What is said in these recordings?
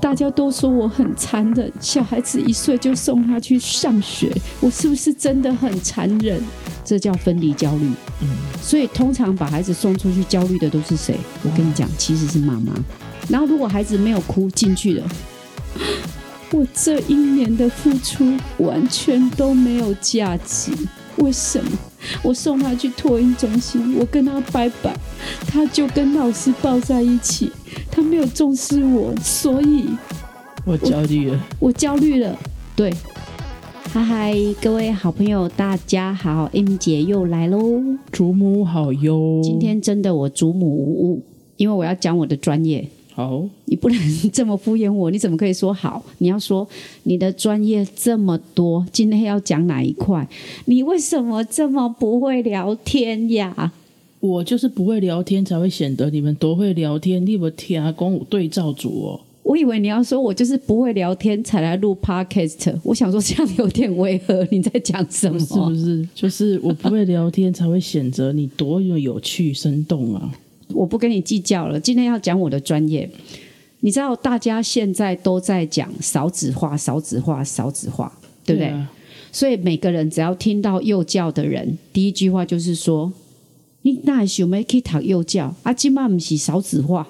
大家都说我很残忍，小孩子一岁就送他去上学，我是不是真的很残忍？这叫分离焦虑。嗯，所以通常把孩子送出去焦虑的都是谁？我跟你讲，其实是妈妈。然后如果孩子没有哭进去了，我这一年的付出完全都没有价值。为什么？我送他去托婴中心，我跟他拜拜，他就跟老师抱在一起，他没有重视我，所以我焦虑了。我焦虑了。对，嗨嗨，各位好朋友，大家好，M 姐又来喽。祖母好哟。今天真的我祖母无误，因为我要讲我的专业。好，你不能这么敷衍我，你怎么可以说好？你要说你的专业这么多，今天要讲哪一块？你为什么这么不会聊天呀？我就是不会聊天，才会显得你们多会聊天。你有听啊，公武对照组哦。我以为你要说我就是不会聊天才来录 podcast，我想说这样有点违和。你在讲什么？是不是？就是我不会聊天，才会显得你多有有趣、生动啊。我不跟你计较了，今天要讲我的专业。你知道大家现在都在讲少子化、少子化、少子化，对不对？所以每个人只要听到幼教的人，第一句话就是说：“你那想要去读幼教？啊，今嘛不是少子化，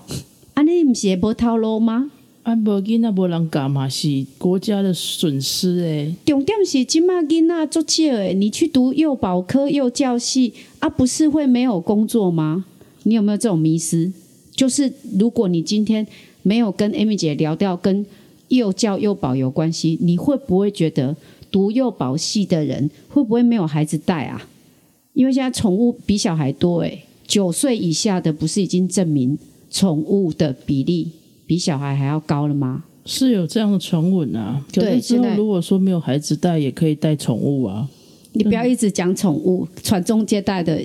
啊，你不是无套路吗？啊，无囡仔无人教嘛，是国家的损失诶。重点是今嘛囡仔做少诶，你去读幼保科、幼教系啊，不是会没有工作吗？你有没有这种迷失？就是如果你今天没有跟 Amy 姐聊到跟幼教幼保有关系，你会不会觉得读幼保系的人会不会没有孩子带啊？因为现在宠物比小孩多诶，九岁以下的不是已经证明宠物的比例比小孩还要高了吗？是有这样的传闻啊。对，之后如果说没有孩子带，也可以带宠物啊。你不要一直讲宠物，传宗接代的。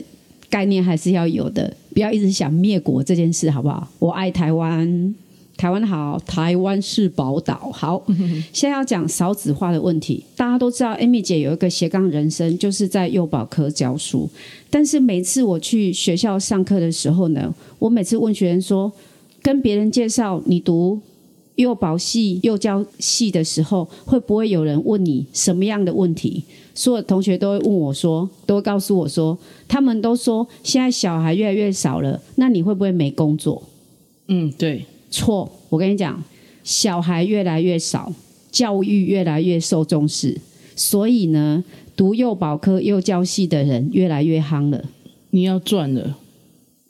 概念还是要有的，不要一直想灭国这件事，好不好？我爱台湾，台湾好，台湾是宝岛。好，现在要讲少子化的问题。大家都知道，Amy 姐有一个斜杠人生，就是在幼保科教书。但是每次我去学校上课的时候呢，我每次问学生说，跟别人介绍你读。幼保系、幼教系的时候，会不会有人问你什么样的问题？所有同学都会问我说，都会告诉我说，他们都说现在小孩越来越少了，那你会不会没工作？嗯，对，错。我跟你讲，小孩越来越少，教育越来越受重视，所以呢，读幼保科、幼教系的人越来越夯了。你要赚了，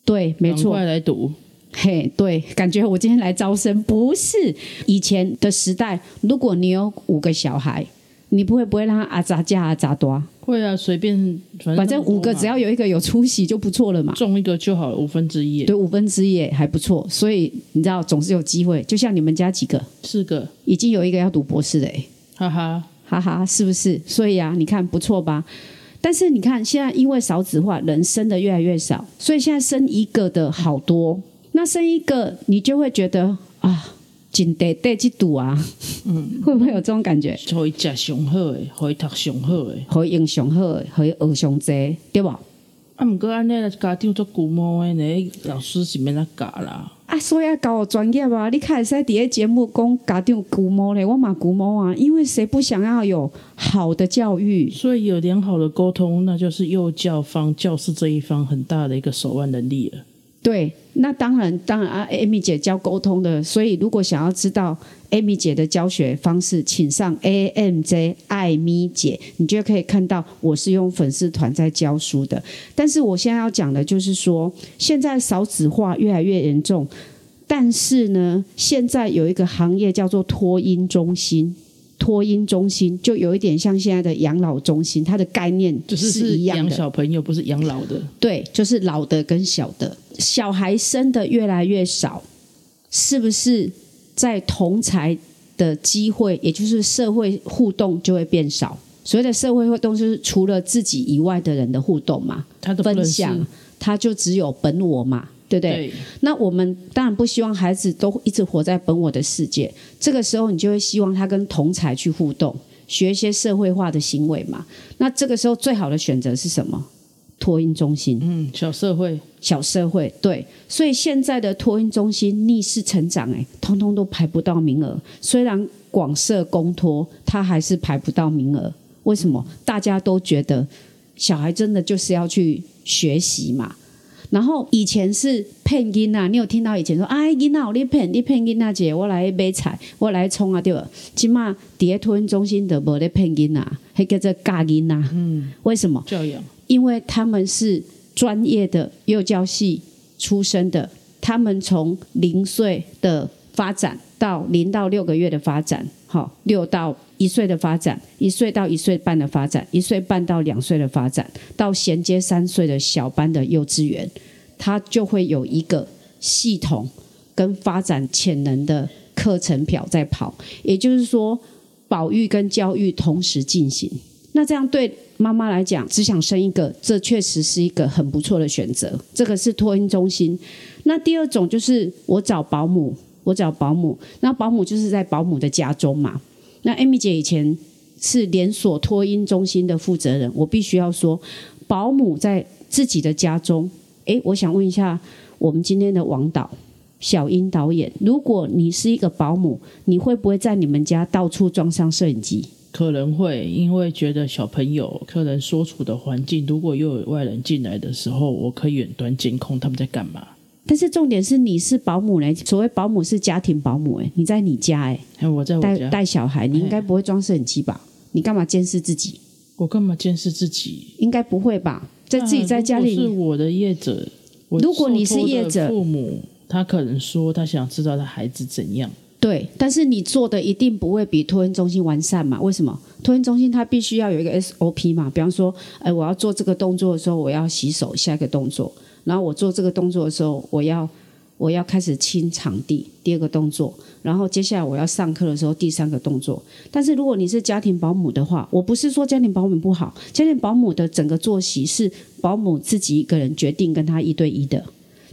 对，没错，快来读。嘿，对，感觉我今天来招生不是以前的时代。如果你有五个小孩，你不会不会让他啊咋加啊咋多？会啊，随便，反正五个只要有一个有出息就不错了嘛。中一个就好了，五分之一。对，五分之一还不错。所以你知道，总是有机会。就像你们家几个？四个，已经有一个要读博士的哎，哈哈哈哈，是不是？所以啊，你看不错吧？但是你看现在因为少子化，人生的越来越少，所以现在生一个的好多。那生一个，你就会觉得啊，真得得去赌啊，嗯，会不会有这种感觉？可以食上好诶，可以读上好诶，可以用上好诶，可以学上济，对吧？啊，毋过安尼家长做古摸诶，呢老师是免那教啦。啊，所以要教我专业啊！你开始在底下节目讲家长古摸咧，我嘛古摸啊，因为谁不想要有好的教育？所以有良好的沟通，那就是幼教方、教师这一方很大的一个手腕能力了。对，那当然，当然啊，Amy 姐教沟通的，所以如果想要知道 Amy 姐的教学方式，请上 A M J 艾咪姐，你就可以看到我是用粉丝团在教书的。但是我现在要讲的就是说，现在少子化越来越严重，但是呢，现在有一个行业叫做托婴中心。托婴中心就有一点像现在的养老中心，它的概念就是一样的。养小朋友不是养老的，对，就是老的跟小的。小孩生的越来越少，是不是在同才的机会，也就是社会互动就会变少？所谓的社会互动，就是除了自己以外的人的互动嘛，他的分享，他就只有本我嘛。对不对？那我们当然不希望孩子都一直活在本我的世界。这个时候，你就会希望他跟同才去互动，学一些社会化的行为嘛。那这个时候，最好的选择是什么？托婴中心。嗯，小社会，小社会对，所以现在的托婴中心逆势成长，哎，通通都排不到名额。虽然广设公托，它还是排不到名额。为什么？大家都觉得小孩真的就是要去学习嘛。然后以前是骗囡啊，你有听到以前说，哎，囡啊，你骗你骗囡仔姐，我来买菜，我来冲啊，对吧？起码伫托婴中心的无咧骗囡啊，还叫做教囡啊。嗯，为什么？教养，因为他们是专业的幼教系出身的，他们从零岁的发展到零到六个月的发展，好，六到一岁的发展，一岁到一岁半的发展，一岁半到两岁的发展，到衔接三岁的小班的幼稚园，它就会有一个系统跟发展潜能的课程表在跑，也就是说，保育跟教育同时进行。那这样对妈妈来讲，只想生一个，这确实是一个很不错的选择。这个是托婴中心。那第二种就是我找保姆，我找保姆，那保姆就是在保姆的家中嘛。那 Amy 姐以前是连锁托婴中心的负责人，我必须要说，保姆在自己的家中。诶，我想问一下，我们今天的王导小英导演，如果你是一个保姆，你会不会在你们家到处装上摄影机？可能会，因为觉得小朋友可能所处的环境，如果又有外人进来的时候，我可以远端监控他们在干嘛。但是重点是你是保姆嘞，所谓保姆是家庭保姆哎，你在你家哎，哎，我在我带家，带小孩，你应该不会装摄影机吧？你干嘛监视自己？我干嘛监视自己？应该不会吧？在自己在家里，是我的业者。如果你是业者父母他可能说他想知道他孩子怎样。对，但是你做的一定不会比托婴中心完善嘛？为什么？托婴中心它必须要有一个 SOP 嘛，比方说，哎，我要做这个动作的时候，我要洗手，下一个动作；然后我做这个动作的时候，我要我要开始清场地，第二个动作；然后接下来我要上课的时候，第三个动作。但是如果你是家庭保姆的话，我不是说家庭保姆不好，家庭保姆的整个作息是保姆自己一个人决定，跟他一对一的。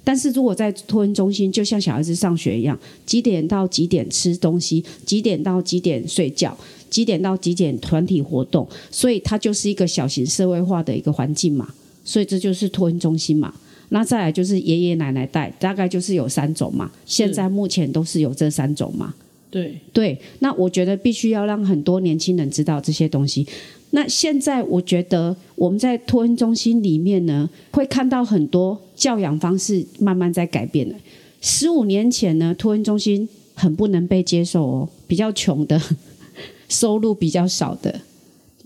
但是如果在托婴中心，就像小孩子上学一样，几点到几点吃东西，几点到几点睡觉，几点到几点团体活动，所以它就是一个小型社会化的一个环境嘛。所以这就是托婴中心嘛。那再来就是爷爷奶奶带，大概就是有三种嘛。现在目前都是有这三种嘛。对，对，那我觉得必须要让很多年轻人知道这些东西。那现在我觉得我们在托婴中心里面呢，会看到很多教养方式慢慢在改变了。十五年前呢，托婴中心很不能被接受哦，比较穷的，收入比较少的，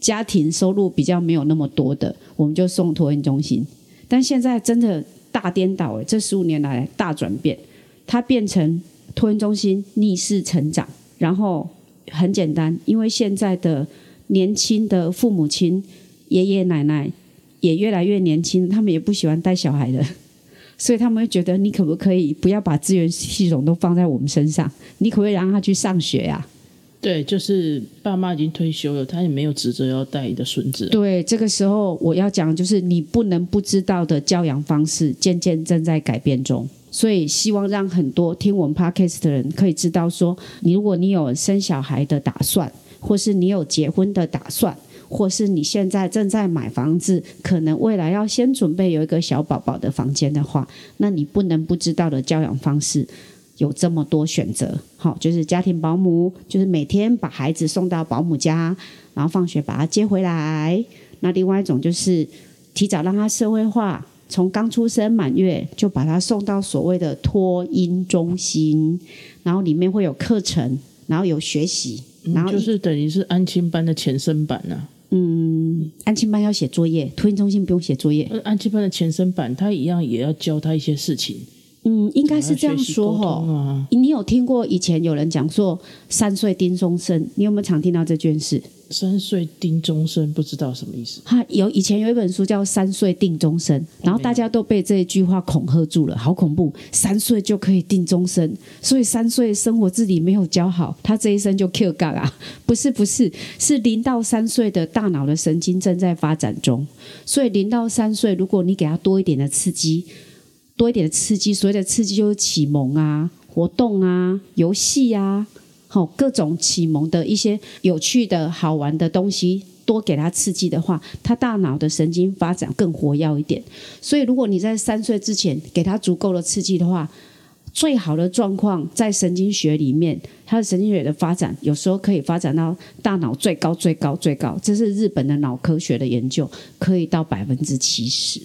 家庭收入比较没有那么多的，我们就送托婴中心。但现在真的大颠倒诶，这十五年来大转变，它变成托婴中心逆势成长，然后很简单，因为现在的年轻的父母亲、爷爷奶奶也越来越年轻，他们也不喜欢带小孩了，所以他们会觉得你可不可以不要把资源系统都放在我们身上？你可不可以让他去上学呀、对，就是爸妈已经退休了，他也没有职责要带你的孙子。对，这个时候我要讲就是你不能不知道的教养方式，渐渐正在改变中。所以希望让很多听我们 podcast 的人可以知道说，你如果你有生小孩的打算，或是你有结婚的打算，或是你现在正在买房子，可能未来要先准备有一个小宝宝的房间的话，那你不能不知道的教养方式。有这么多选择，好，就是家庭保姆，就是每天把孩子送到保姆家，然后放学把他接回来。那另外一种就是提早让他社会化，从刚出生满月就把他送到所谓的托婴中心，然后里面会有课程，然后有学习，然后嗯就是等于是安亲班的前身版呢啊。安亲班要写作业，托婴中心不用写作业。呃，安亲班的前身版，他一样也要教他一些事情，嗯，应该是这样说哈。啊。你有听过以前有人讲说三岁定终身？你有没有常听到这件事？三岁定终身，不知道什么意思。他有以前有一本书叫《三岁定终身》，然后大家都被这一句话恐吓住了，好恐怖！三岁就可以定终身，所以三岁生活自理没有教好，他这一生就 Q 杠啊？不是不是，是零到三岁的大脑的神经正在发展中，所以零到三岁，如果你给他多一点的刺激，多一点的刺激，所谓的刺激就是启蒙啊、活动啊、游戏啊。好，各种启蒙的一些有趣的好玩的东西，多给他刺激的话，他大脑的神经发展更活跃一点。所以，如果你在三岁之前给他足够的刺激的话，最好的状况在神经学里面，他的神经学的发展有时候可以发展到大脑最高、最高、最高，这是日本的脑科学的研究，可以到百分之七十。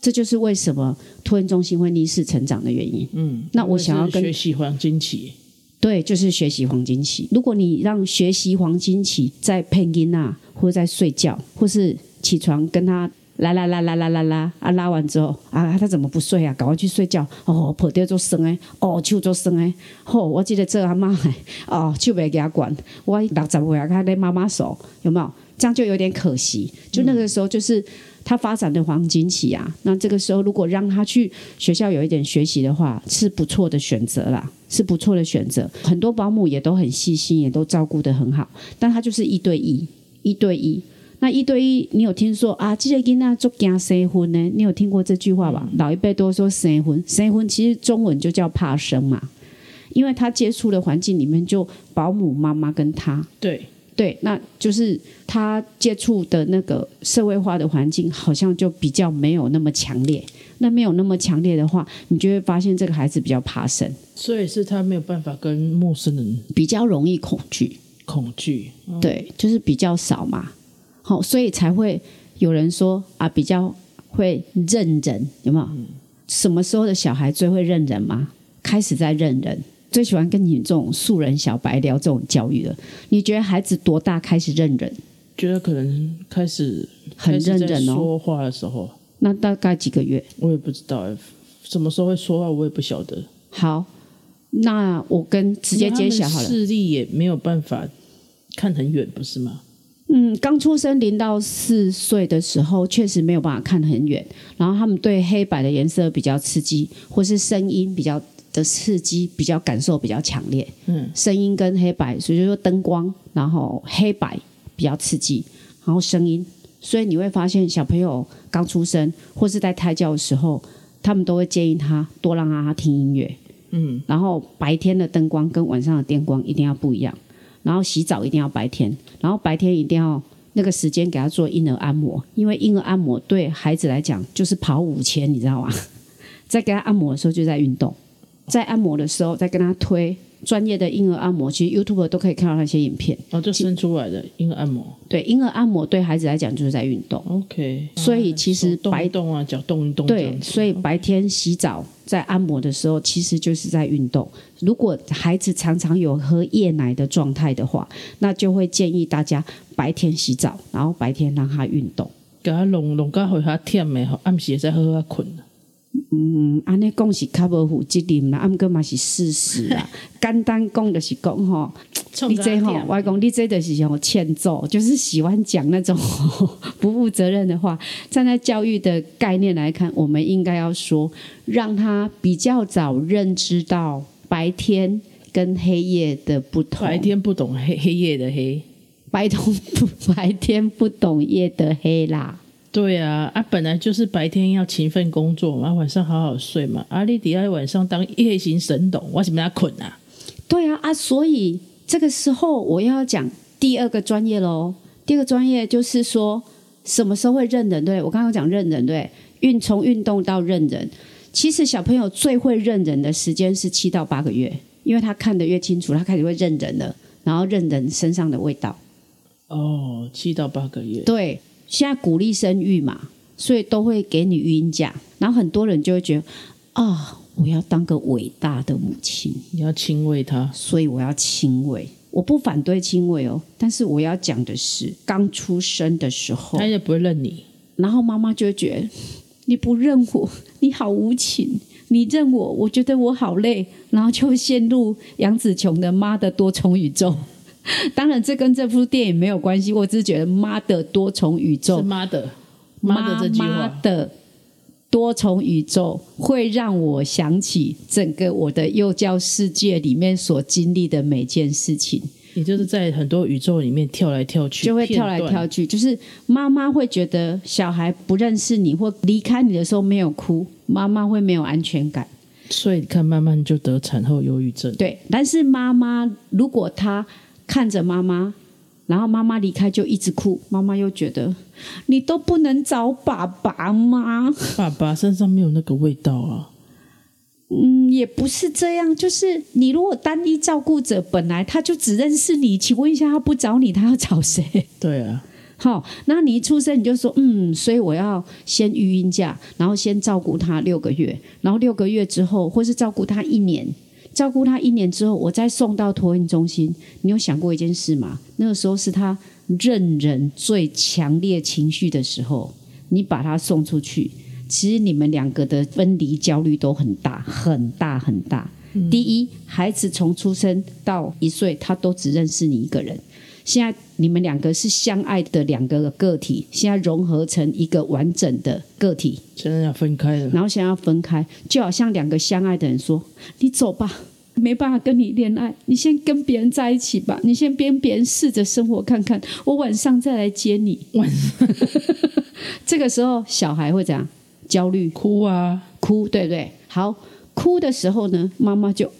这就是为什么托婴中心会逆势成长的原因。嗯，那我想要跟学习黄金期，对，就是学习黄金期。如果你让学习黄金期在配音啊，或者在睡觉，或是起床跟他拉拉拉拉拉拉拉啊，拉完之后啊，他怎么不睡啊？赶快去睡觉哦，破掉做生诶，哦，手做生诶。吼、我记得这阿妈哦，手袂给他管，我六十岁啊，他在妈妈手有没有？这样就有点可惜。就那个时候，就是他发展的黄金期啊。那这个时候，如果让他去学校有一点学习的话，是不错的选择啦，是不错的选择。很多保姆也都很细心，也都照顾得很好，但他就是一对一，一对一。那一对一，你有听说啊？这个囡仔做惊生婚呢？你有听过这句话吧？老一辈都说生婚，生婚其实中文就叫怕生嘛，因为他接触的环境里面就保姆妈妈跟他，对，对，那就是他接触的那个社会化的环境，好像就比较没有那么强烈。那没有那么强烈的话，你就会发现这个孩子比较怕生，所以是他没有办法跟陌生人比较容易恐惧。恐惧。嗯对，就是比较少嘛。好，所以才会有人说啊，比较会认人，有没有？什么时候的小孩最会认人吗？开始在认人，最喜欢跟你这种素人小白聊这种教育了。你觉得孩子多大开始认人？觉得可能开始很认真哦说话的时候，那大概几个月？我也不知道哎，什么时候会说话，我也不晓得。好，那我跟直接揭晓好了。视力也没有办法看很远，不是吗？嗯，刚出生零到四岁的时候，确实没有办法看很远，然后他们对黑白的颜色比较刺激，或是声音比较的刺激，比较感受比较强烈。嗯，声音跟黑白，所以就说灯光，然后黑白比较刺激，然后声音，所以你会发现小朋友刚出生或是在胎教的时候，他们都会建议他多让他听音乐。嗯，然后白天的灯光跟晚上的电光一定要不一样，然后洗澡一定要白天，然后白天一定要那个时间给他做婴儿按摩，因为婴儿按摩对孩子来讲就是跑五千，你知道吗？在给他按摩的时候就在运动，在按摩的时候在跟他推专业的婴儿按摩，其实 YouTube 都可以看到那些影片。哦，就生出来的婴儿按摩。对，婴儿按摩对孩子来讲就是在运动。OK，所以其实白一动啊，脚动一动这对。所以白天洗澡在按摩的时候，其实就是在运动。如果孩子常常有喝夜奶的状态的话，那就会建议大家白天洗澡，然后白天让他运动。给他弄弄到互他忝的，吼暗时会再好好困。嗯，安尼讲是较无负责任啦，啊，毋过嘛是事实啦。简单讲就是讲吼，你这吼，我讲你这就是吼欠揍，就是喜欢讲那种 不负责任的话。站在教育的概念来看，我们应该要说，让他比较早认知到白天跟黑夜的不同。白天不懂黑黑夜的黑。白同不白天不懂夜的黑啦。对啊，啊，本来就是白天要勤奋工作嘛，晚上好好睡嘛。啊，你底下晚上当夜行神童，我怎么要困啊？对啊啊，所以这个时候我要讲第二个专业喽。第二个专业就是说，什么时候会认人？对我刚刚讲认人，对运从运动到认人，其实小朋友最会认人的时间是七到八个月，因为他看得越清楚，他开始会认人了，然后认人身上的味道。哦，七到八个月。对，现在鼓励生育嘛，所以都会给你育婴假，然后很多人就会觉得啊，我要当个伟大的母亲。你要亲喂他。所以我要亲喂。我不反对亲喂哦，但是我要讲的是，刚出生的时候他，也不会认你。然后妈妈就会觉得你不认我，你好无情，你认我，我觉得我好累，然后就会陷入杨紫琼的《妈的多重宇宙》。当然，这跟这部电影没有关系，我只是觉得“妈的多重宇宙是”妈的，妈的这句妈话。的多重宇宙会让我想起整个我的幼教世界里面所经历的每件事情。也就是在很多宇宙里面跳来跳去，就会跳来跳去。就是妈妈会觉得小孩不认识你或离开你的时候没有哭，妈妈会没有安全感。所以你看，慢慢就得产后忧郁症。对，但是妈妈如果她看着妈妈，然后妈妈离开就一直哭，妈妈又觉得你都不能找爸爸吗？爸爸身上没有那个味道啊。嗯，也不是这样，就是你如果单一照顾者本来他就只认识你，请问一下，他不找你，他要找谁？对啊，好，那你一出生你就说，嗯，所以我要先育婴假，然后先照顾他六个月，然后六个月之后，或是照顾他一年，照顾他一年之后，我再送到托婴中心。你有想过一件事吗？那个时候是他认人最强烈情绪的时候，你把他送出去，其实你们两个的分离焦虑都很大，很大，很大。第一，孩子从出生到一岁，他都只认识你一个人。现在你们两个是相爱的两个个体，现在融合成一个完整的个体，现在要分开了。然后想要分开，就好像两个相爱的人说：“你走吧，没办法跟你恋爱，你先跟别人在一起吧，你先跟别人试着生活看看，我晚上再来接你。晚上” 这个时候小孩会怎样？焦虑、哭啊，哭，对不对？好，哭的时候呢，妈妈就啊。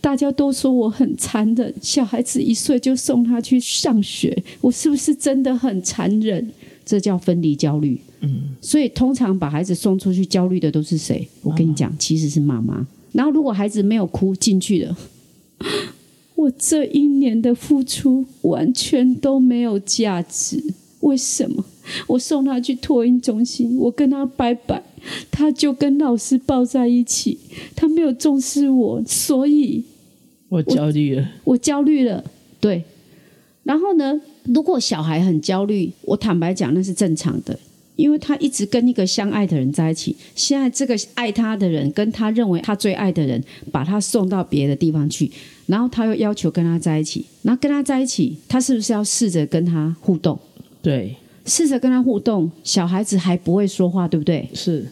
大家都说我很残忍，小孩子一岁就送他去上学，我是不是真的很残忍？这叫分离焦虑。嗯，所以通常把孩子送出去焦虑的都是谁？我跟你讲，其实是妈妈。然后如果孩子没有哭进去了，我这一年的付出完全都没有价值。为什么？我送他去托婴中心，我跟他拜拜，他就跟老师抱在一起，他没有重视我，所以我焦虑了。我焦虑了。对，然后呢？如果小孩很焦虑，我坦白讲那是正常的，因为他一直跟一个相爱的人在一起。现在这个爱他的人跟他认为他最爱的人，把他送到别的地方去，然后他又要求跟他在一起，然后跟他在一起，他是不是要试着跟他互动？对，试着跟他互动，小孩子还不会说话，对不对？是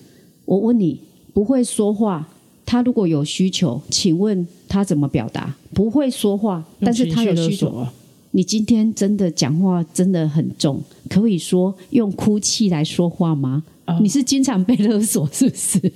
我问你，不会说话，他如果有需求，请问他怎么表达？不会说话，但是他有需求。啊。你今天真的讲话真的很重，可以说用哭泣来说话吗？啊你是经常被勒索是不是？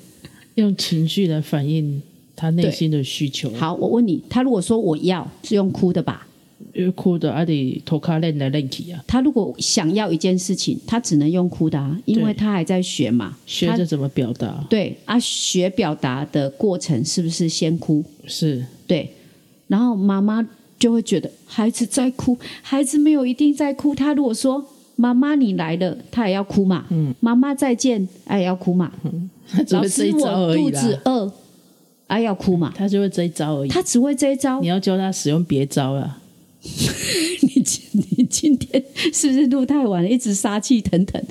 用情绪来反映他内心的需求。，好，我问你，他如果说我要是用哭的吧？因为哭的还得头卡练来练去啊，他如果想要一件事情，他只能用哭的啊，因为他还在学嘛。学着怎么表达。对啊，学表达的过程是不是先哭？是对，然后妈妈就会觉得孩子在哭，孩子没有一定在哭。他如果说妈妈你来了，他也要哭嘛。嗯，妈妈再见，哎也要哭嘛。老会这一师招而已我肚子，饿，哎要哭嘛。他就会这一招而已。他只会这一招你。要教他使用别招啊。你今 你今天是不是录太晚了？一直杀气腾腾。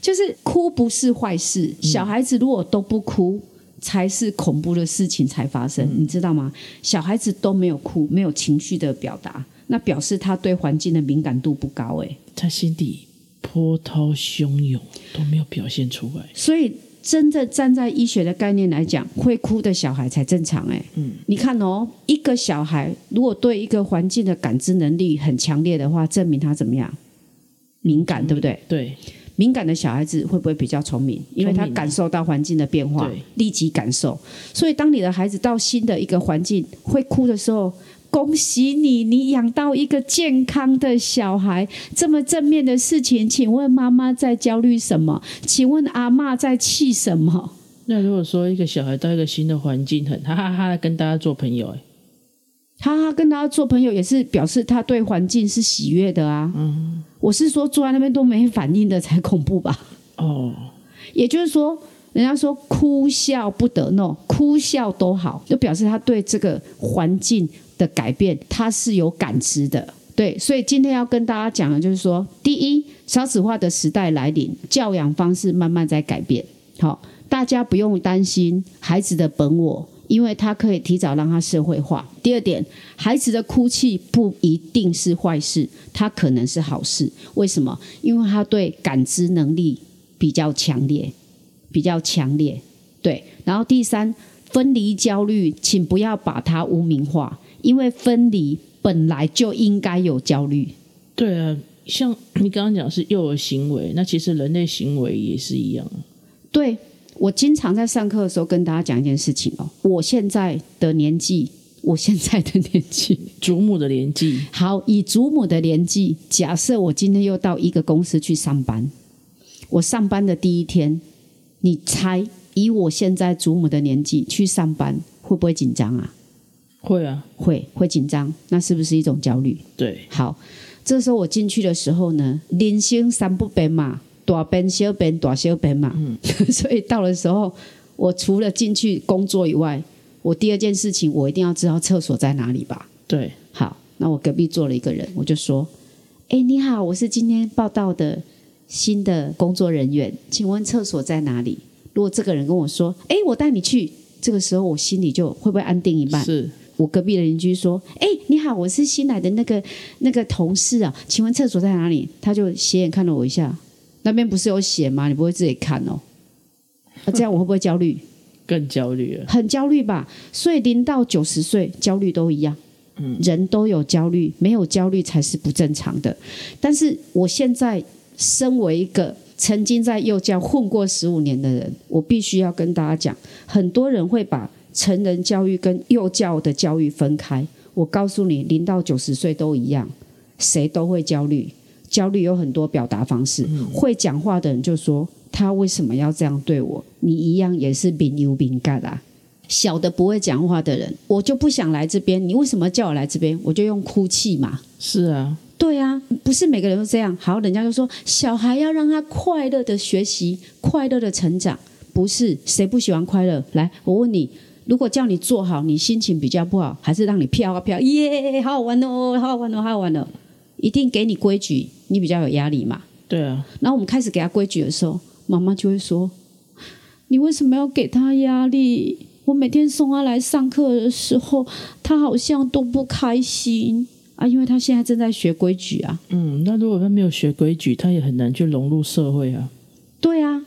就是哭不是坏事，小孩子如果都不哭，才是恐怖的事情才发生，你知道吗？小孩子都没有哭，没有情绪的表达，那表示他对环境的敏感度不高、欸，他心底波涛汹涌都没有表现出来。所以真的站在医学的概念来讲，会哭的小孩才正常、欸，嗯，你看哦，一个小孩如果对一个环境的感知能力很强烈的话，证明他怎么样？敏感，对不对？对，敏感的小孩子会不会比较聪明？因为他感受到环境的变化对，立即感受。所以，当你的孩子到新的一个环境会哭的时候，恭喜你，你养到一个健康的小孩。这么正面的事情，请问妈妈在焦虑什么？请问阿嬷在气什么？那如果说一个小孩到一个新的环境，很哈哈哈的跟大家做朋友、哎，哈哈，跟他做朋友也是表示他对环境是喜悦的啊。嗯，我是说，坐在那边都没反应的才恐怖吧？哦，也就是说，人家说哭笑不得 no，哭笑都好，就表示他对这个环境的改变他是有感知的。对，所以今天要跟大家讲的就是说，第一，少子化的时代来临，教养方式慢慢在改变。好，大家不用担心孩子的本我，因为他可以提早让他社会化。第二点，孩子的哭泣不一定是坏事，他可能是好事。为什么？因为他对感知能力比较强烈，比较强烈。对，然后第三，分离焦虑，请不要把它污名化，因为分离本来就应该有焦虑。对啊，像你刚刚讲是幼儿行为，那其实人类行为也是一样。对我经常在上课的时候跟大家讲一件事情哦，我现在的年纪，我现在的年纪，祖母的年纪，好，以祖母的年纪，假设我今天又到一个公司去上班，我上班的第一天，你猜以我现在祖母的年纪去上班，会不会紧张啊？会啊，会，会紧张，那是不是一种焦虑？对，好，这时候我进去的时候呢，人生三不变嘛，大变小变，大小变嘛，所以到了时候，我除了进去工作以外，我第二件事情，我一定要知道厕所在哪里吧。对，好，那我隔壁坐了一个人，我就说：“哎，你好，我是今天报道的新的工作人员，请问厕所在哪里？”如果这个人跟我说：“哎，我带你去。”这个时候我心里就会不会安定一半？是我隔壁的邻居说：“哎，你好，我是新来的那个那个同事啊，请问厕所在哪里？”他就斜眼看了我一下，那边不是有写吗？你不会自己看哦？那 这样我会不会焦虑？更焦虑了。很焦虑吧？所以零到九十岁焦虑都一样，嗯，人都有焦虑，没有焦虑才是不正常的。但是我现在身为一个曾经在幼教混过十五年的人，我必须要跟大家讲，很多人会把成人教育跟幼教的教育分开。我告诉你，零到九十岁都一样，谁都会焦虑。焦虑有很多表达方式，会讲话的人就说他为什么要这样对我？你一样也是敏有敏感啊。小的不会讲话的人，我就不想来这边。你为什么叫我来这边？我就用哭泣嘛。是啊，对啊，不是每个人都这样。好，人家就说小孩要让他快乐的学习，快乐的成长。不是谁不喜欢快乐？来，我问你，如果叫你做好，你心情比较不好，还是让你飘啊飘？耶，好好玩哦，好好玩哦，好好玩哦。一定给你规矩，你比较有压力嘛。对啊。然后我们开始给他规矩的时候，妈妈就会说：“你为什么要给他压力？我每天送他来上课的时候，他好像都不开心啊，因为他现在正在学规矩啊。”嗯，那如果他没有学规矩，他也很难去融入社会啊。对啊，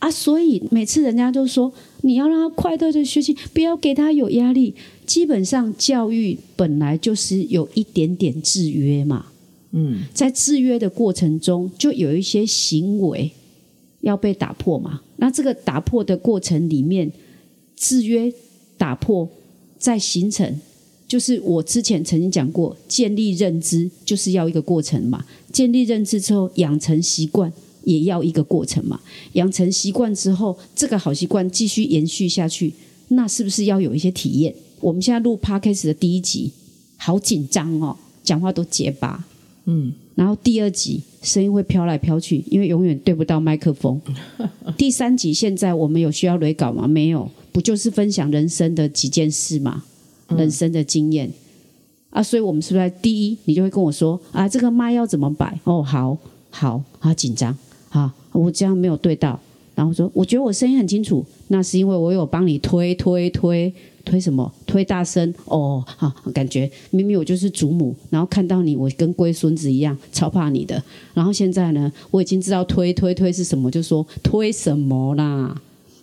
啊，所以每次人家都说你要让他快乐的学习，不要给他有压力。基本上教育本来就是有一点点制约嘛。嗯，在制约的过程中，就有一些行为要被打破嘛。那这个打破的过程里面，制约打破再形成，就是我之前曾经讲过，建立认知就是要一个过程嘛。建立认知之后，养成习惯也要一个过程嘛。养成习惯之后，这个好习惯继续延续下去，那是不是要有一些体验？我们现在录 podcast 的第一集，好紧张哦，讲话都结巴。嗯，然后第二集声音会飘来飘去，因为永远对不到麦克风。第三集现在我们有需要雷稿吗？没有，不就是分享人生的几件事吗？人生的经验啊，所以我们是不是第一，你就会跟我说啊，这个麦要怎么摆？哦，好好好紧张啊，我这样没有对到，然后说我觉得我声音很清楚，那是因为我有帮你推推推。推什么？推大声哦！好，感觉明明我就是祖母，然后看到你，我跟龟孙子一样，超怕你的。然后现在呢，我已经知道推推推是什么，就说推什么啦，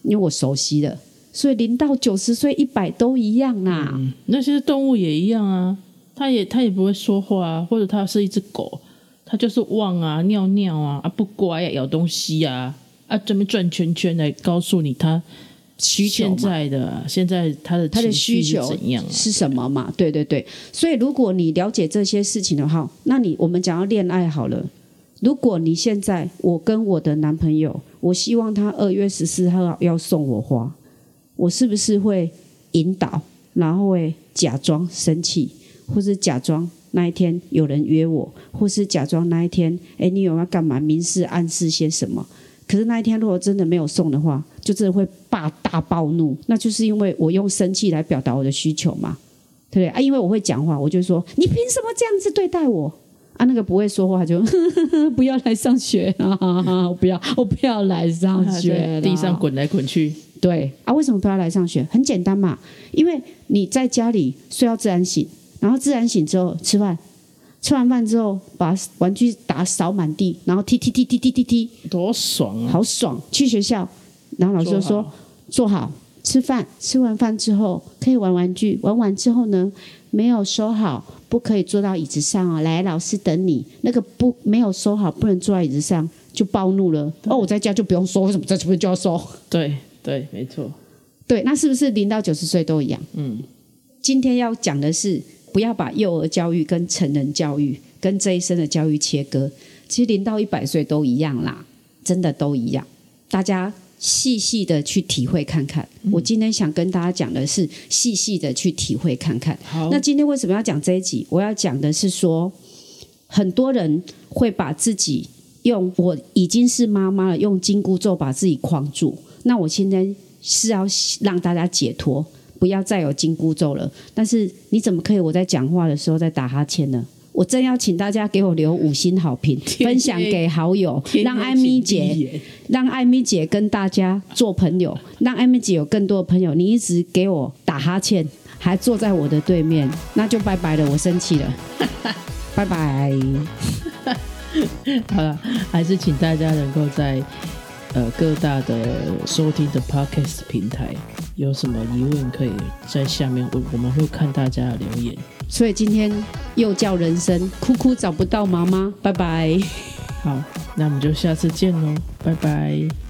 因为我熟悉了。所以零到九十岁、一百都一样啦。那些动物也一样啊，它也它也不会说话啊，或者它是一只狗，它就是忘啊、尿尿啊、啊不乖啊、咬东西啊、啊这边转圈圈来告诉你他。需求现在的现在他的他的需求怎样是什么嘛？对对对，所以如果你了解这些事情的话，那你我们讲要恋爱好了。如果你现在我跟我的男朋友，我希望他二月十四号要送我花，我是不是会引导，然后会假装生气，或是假装那一天有人约我，或是假装那一天哎你有要干嘛，明示暗示些什么？可是那一天如果真的没有送的话，就真的会霸大暴怒。那就是因为我用生气来表达我的需求嘛，对不对啊？因为我会讲话，我就说你凭什么这样子对待我啊？那个不会说话就 不要来上学啊！我 不要，我不要来上学，地上滚来滚去。对啊，为什么不要来上学？很简单嘛，因为你在家里睡到自然醒，然后自然醒之后吃饭。吃完饭之后，把玩具打扫满地，然后踢踢踢踢踢踢踢，多爽啊！好爽！去学校，然后老师就说：“坐好，吃饭。吃完饭之后可以玩玩具，玩完之后呢，没有收好，不可以坐到椅子上哦。来，老师等你。那个不没有收好，不能坐在椅子上，就暴怒了。哦，我在家就不用收，为什么在这边就要收？对对，没错。对，那是不是零到九十岁都一样？嗯。今天要讲的是，不要把幼儿教育跟成人教育跟这一生的教育切割。其实零到一百岁都一样啦，真的都一样。大家细细的去体会看看。我今天想跟大家讲的是，细细的去体会看看。好，那今天为什么要讲这一集？我要讲的是说，很多人会把自己用我已经是妈妈了，用金箍咒把自己框住。那我现在是要让大家解脱，不要再有紧箍咒了。但是你怎么可以我在讲话的时候在打哈欠呢？我真要请大家给我留五星好评，分享给好友，让艾米姐，让艾米姐跟大家做朋友，让艾米姐有更多的朋友。你一直给我打哈欠，还坐在我的对面，那就拜拜了，我生气了，拜拜。好了，还是请大家能够在呃各大的收听的 podcast 平台，有什么疑问可以在下面问，我们会看大家的留言。所以今天又教人生，哭哭找不到妈妈，拜拜。好，那我们就下次见喽，拜拜。